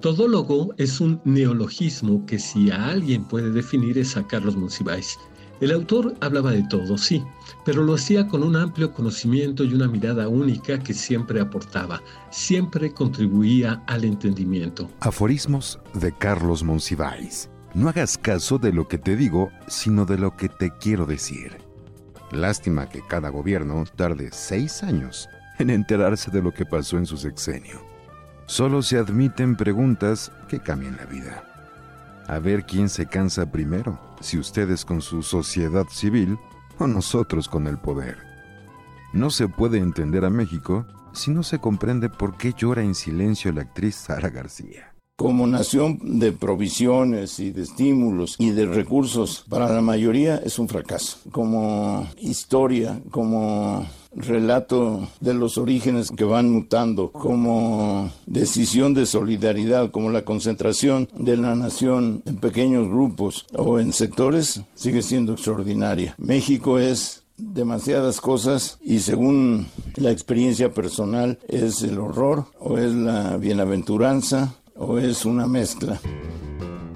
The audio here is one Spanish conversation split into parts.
Todólogo es un neologismo que si a alguien puede definir es a Carlos Monsiváis. El autor hablaba de todo, sí, pero lo hacía con un amplio conocimiento y una mirada única que siempre aportaba, siempre contribuía al entendimiento. Aforismos de Carlos Monsiváis. No hagas caso de lo que te digo, sino de lo que te quiero decir. Lástima que cada gobierno tarde seis años en enterarse de lo que pasó en su sexenio. Solo se admiten preguntas que cambian la vida. A ver quién se cansa primero, si ustedes con su sociedad civil o nosotros con el poder. No se puede entender a México si no se comprende por qué llora en silencio la actriz Sara García como nación de provisiones y de estímulos y de recursos para la mayoría es un fracaso. Como historia, como relato de los orígenes que van mutando, como decisión de solidaridad, como la concentración de la nación en pequeños grupos o en sectores, sigue siendo extraordinaria. México es demasiadas cosas y según la experiencia personal es el horror o es la bienaventuranza o es una mezcla.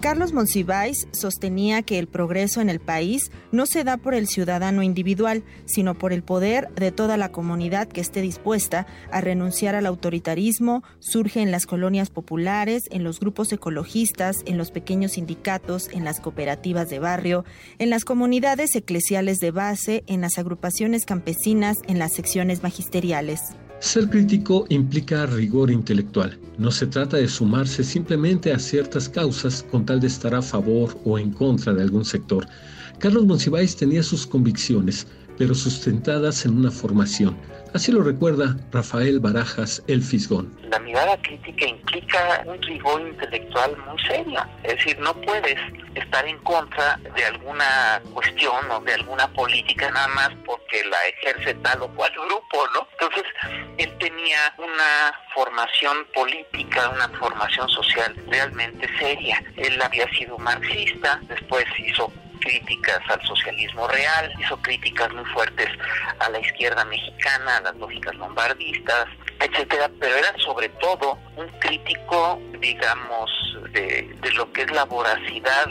Carlos Monsiváis sostenía que el progreso en el país no se da por el ciudadano individual, sino por el poder de toda la comunidad que esté dispuesta a renunciar al autoritarismo, surge en las colonias populares, en los grupos ecologistas, en los pequeños sindicatos, en las cooperativas de barrio, en las comunidades eclesiales de base, en las agrupaciones campesinas, en las secciones magisteriales. Ser crítico implica rigor intelectual. No se trata de sumarse simplemente a ciertas causas con tal de estar a favor o en contra de algún sector. Carlos Monsiváis tenía sus convicciones, pero sustentadas en una formación. Así lo recuerda Rafael Barajas El Fisgón. La mirada crítica implica un rigor intelectual muy serio. Es decir, no puedes estar en contra de alguna cuestión o de alguna política nada más porque la ejerce tal o cual grupo, ¿no? Entonces, él tenía una formación política, una formación social realmente seria. Él había sido marxista, después hizo críticas al socialismo real, hizo críticas muy fuertes a la izquierda mexicana, a las lógicas lombardistas, etcétera, pero era sobre todo un crítico, digamos, de, de lo que es la voracidad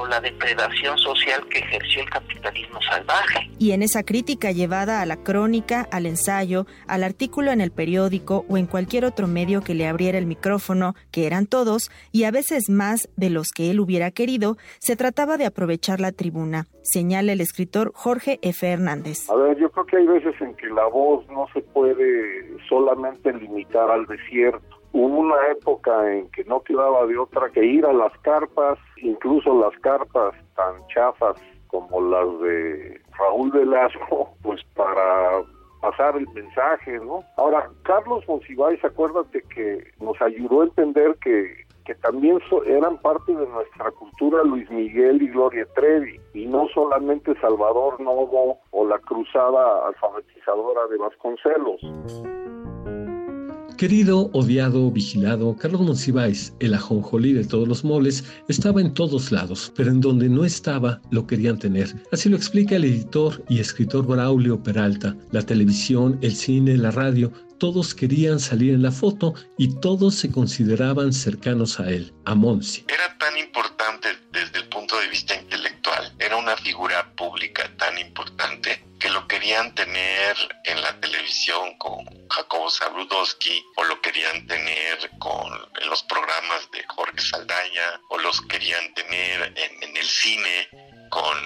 o la depredación social que ejerció el capitalismo salvaje. Y en esa crítica llevada a la crónica, al ensayo, al artículo en el periódico o en cualquier otro medio que le abriera el micrófono, que eran todos, y a veces más de los que él hubiera querido, se trataba de aprovechar la tribuna, señala el escritor Jorge F. Hernández. A ver, yo creo que hay veces en que la voz no se puede solamente limitar al desierto Hubo una época en que no quedaba de otra que ir a las carpas, incluso las carpas tan chafas como las de Raúl Velasco, pues para pasar el mensaje, ¿no? Ahora, Carlos Monsiváis, acuérdate que nos ayudó a entender que, que también eran parte de nuestra cultura Luis Miguel y Gloria Trevi, y no solamente Salvador Novo o la cruzada alfabetizadora de Vasconcelos. Querido, odiado, vigilado, Carlos Monsiváis, el ajonjolí de todos los moles, estaba en todos lados, pero en donde no estaba lo querían tener. Así lo explica el editor y escritor Braulio Peralta. La televisión, el cine, la radio, todos querían salir en la foto y todos se consideraban cercanos a él, a Monsi. Era tan importante desde el punto de vista intelectual, era una figura pública tan importante que lo querían tener en la televisión con Jacobo Zabrudowski o lo querían tener con en los programas de Jorge Saldaña o los querían tener en, en el cine con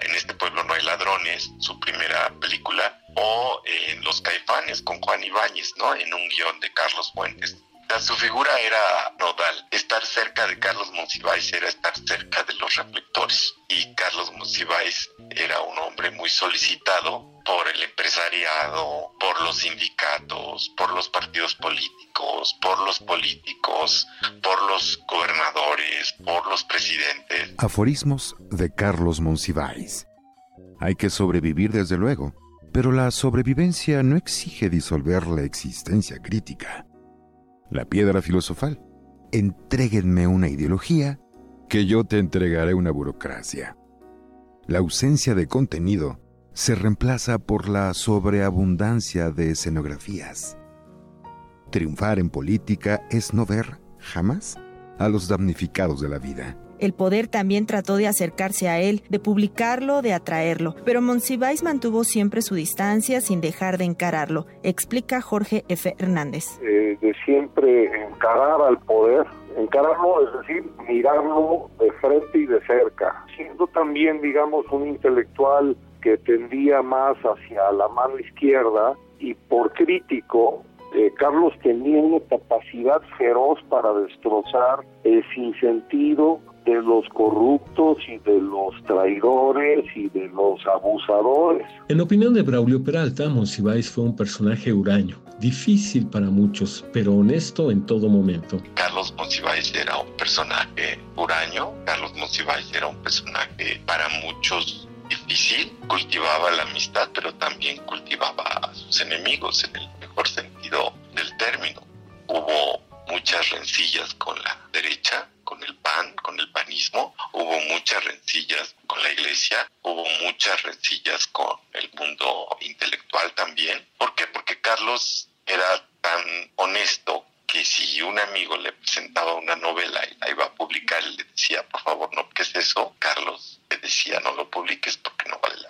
En este pueblo no hay ladrones, su primera película, o en Los Caifanes con Juan Ibáñez, ¿no? En un guion de Carlos Fuentes su figura era nodal. Estar cerca de Carlos Monsiváis era estar cerca de los reflectores. Y Carlos Monsiváis era un hombre muy solicitado por el empresariado, por los sindicatos, por los partidos políticos, por los políticos, por los gobernadores, por los presidentes. Aforismos de Carlos Monsiváis. Hay que sobrevivir desde luego, pero la sobrevivencia no exige disolver la existencia crítica la piedra filosofal. Entréguenme una ideología, que yo te entregaré una burocracia. La ausencia de contenido se reemplaza por la sobreabundancia de escenografías. Triunfar en política es no ver jamás a los damnificados de la vida. El poder también trató de acercarse a él, de publicarlo, de atraerlo, pero Monsiváis mantuvo siempre su distancia sin dejar de encararlo, explica Jorge F. Hernández. Eh, de siempre encarar al poder, encararlo es decir, mirarlo de frente y de cerca, siendo también, digamos, un intelectual que tendía más hacia la mano izquierda y por crítico eh, Carlos tenía una capacidad feroz para destrozar el sinsentido de los corruptos y de los traidores y de los abusadores. En opinión de Braulio Peralta, Monsiváis fue un personaje huraño, difícil para muchos, pero honesto en todo momento. Carlos Monsiváis era un personaje huraño, Carlos Monsiváis era un personaje para muchos difícil, cultivaba la amistad, pero también cultivaba a sus enemigos en el mejor sentido del término. Hubo muchas rencillas con la derecha, con el PAN, con el panismo, hubo muchas con la iglesia, hubo muchas rencillas con el mundo intelectual también. ¿Por qué? Porque Carlos era tan honesto que si un amigo le presentaba una novela y la iba a publicar le decía, por favor, no, ¿qué es eso? Carlos le decía, no lo publiques porque no vale la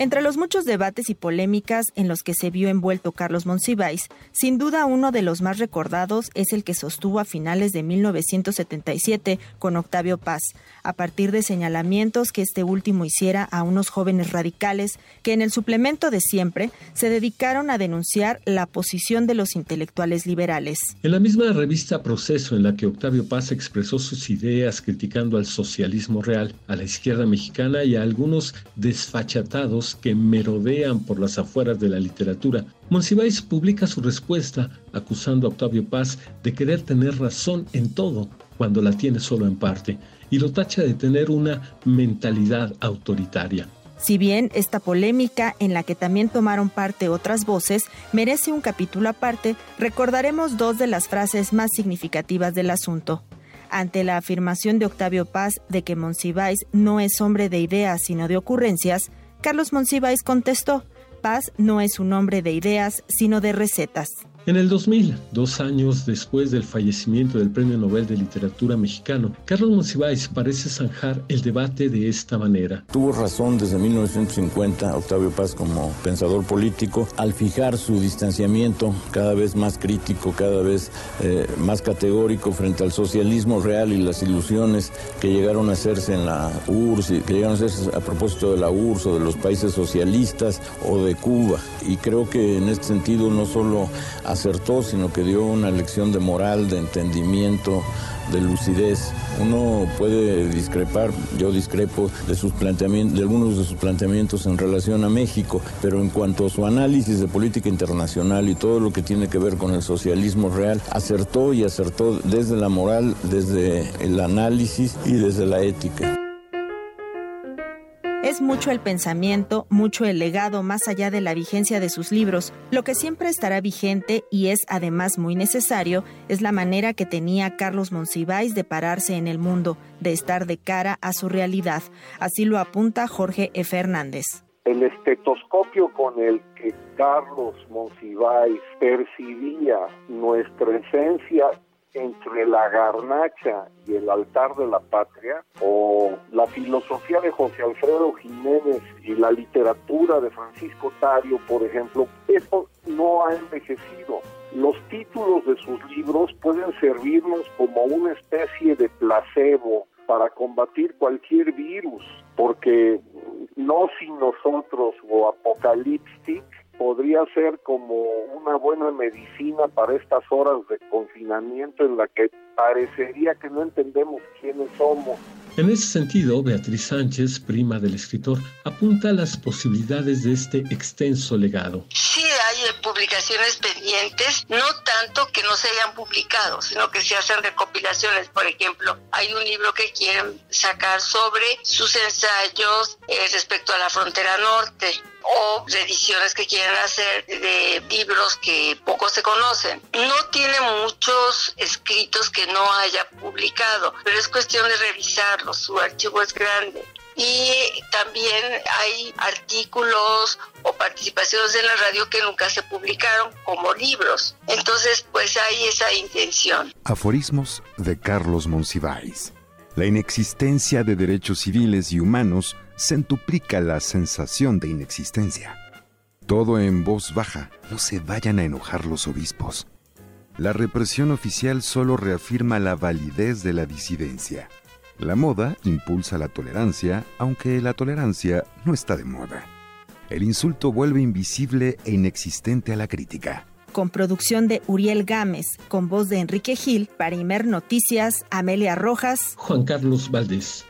Entre los muchos debates y polémicas en los que se vio envuelto Carlos Monsiváis, sin duda uno de los más recordados es el que sostuvo a finales de 1977 con Octavio Paz, a partir de señalamientos que este último hiciera a unos jóvenes radicales que en el suplemento de siempre se dedicaron a denunciar la posición de los intelectuales liberales. En la misma revista Proceso en la que Octavio Paz expresó sus ideas criticando al socialismo real, a la izquierda mexicana y a algunos desfachatados que merodean por las afueras de la literatura, Monsiváis publica su respuesta acusando a Octavio Paz de querer tener razón en todo cuando la tiene solo en parte, y lo tacha de tener una mentalidad autoritaria. Si bien esta polémica, en la que también tomaron parte otras voces, merece un capítulo aparte, recordaremos dos de las frases más significativas del asunto. Ante la afirmación de Octavio Paz de que Monsiváis no es hombre de ideas sino de ocurrencias, Carlos Monsiváis contestó, Paz no es un hombre de ideas, sino de recetas. En el 2000, dos años después del fallecimiento del Premio Nobel de Literatura mexicano, Carlos Monsiváis parece zanjar el debate de esta manera. Tuvo razón desde 1950 Octavio Paz como pensador político al fijar su distanciamiento cada vez más crítico, cada vez eh, más categórico frente al socialismo real y las ilusiones que llegaron a hacerse en la URSS, que llegaron a hacerse a propósito de la URSS o de los países socialistas o de Cuba. Y creo que en este sentido no solo acertó, sino que dio una lección de moral, de entendimiento, de lucidez. Uno puede discrepar, yo discrepo de sus planteamientos, de algunos de sus planteamientos en relación a México, pero en cuanto a su análisis de política internacional y todo lo que tiene que ver con el socialismo real, acertó y acertó desde la moral, desde el análisis y desde la ética. Es mucho el pensamiento, mucho el legado más allá de la vigencia de sus libros. Lo que siempre estará vigente y es además muy necesario es la manera que tenía Carlos Monsiváis de pararse en el mundo, de estar de cara a su realidad. Así lo apunta Jorge E. Fernández. El estetoscopio con el que Carlos Monsiváis percibía nuestra esencia entre la garnacha y el altar de la patria, o la filosofía de José Alfredo Jiménez y la literatura de Francisco Tario, por ejemplo, eso no ha envejecido. Los títulos de sus libros pueden servirnos como una especie de placebo para combatir cualquier virus, porque no sin nosotros o apocalíptic podría ser como una buena medicina para estas horas de confinamiento en la que parecería que no entendemos quiénes somos. En ese sentido, Beatriz Sánchez, prima del escritor, apunta a las posibilidades de este extenso legado. Eh, publicaciones pendientes, no tanto que no se hayan publicado, sino que se hacen recopilaciones. Por ejemplo, hay un libro que quieren sacar sobre sus ensayos eh, respecto a la frontera norte o ediciones que quieren hacer de libros que poco se conocen. No tiene muchos escritos que no haya publicado, pero es cuestión de revisarlos, su archivo es grande. Y también hay artículos o participaciones en la radio que nunca se publicaron como libros. Entonces, pues hay esa intención. Aforismos de Carlos Monsiváis. La inexistencia de derechos civiles y humanos centuplica la sensación de inexistencia. Todo en voz baja, no se vayan a enojar los obispos. La represión oficial solo reafirma la validez de la disidencia. La moda impulsa la tolerancia, aunque la tolerancia no está de moda. El insulto vuelve invisible e inexistente a la crítica. Con producción de Uriel Gámez, con voz de Enrique Gil, para Imer Noticias, Amelia Rojas, Juan Carlos Valdés.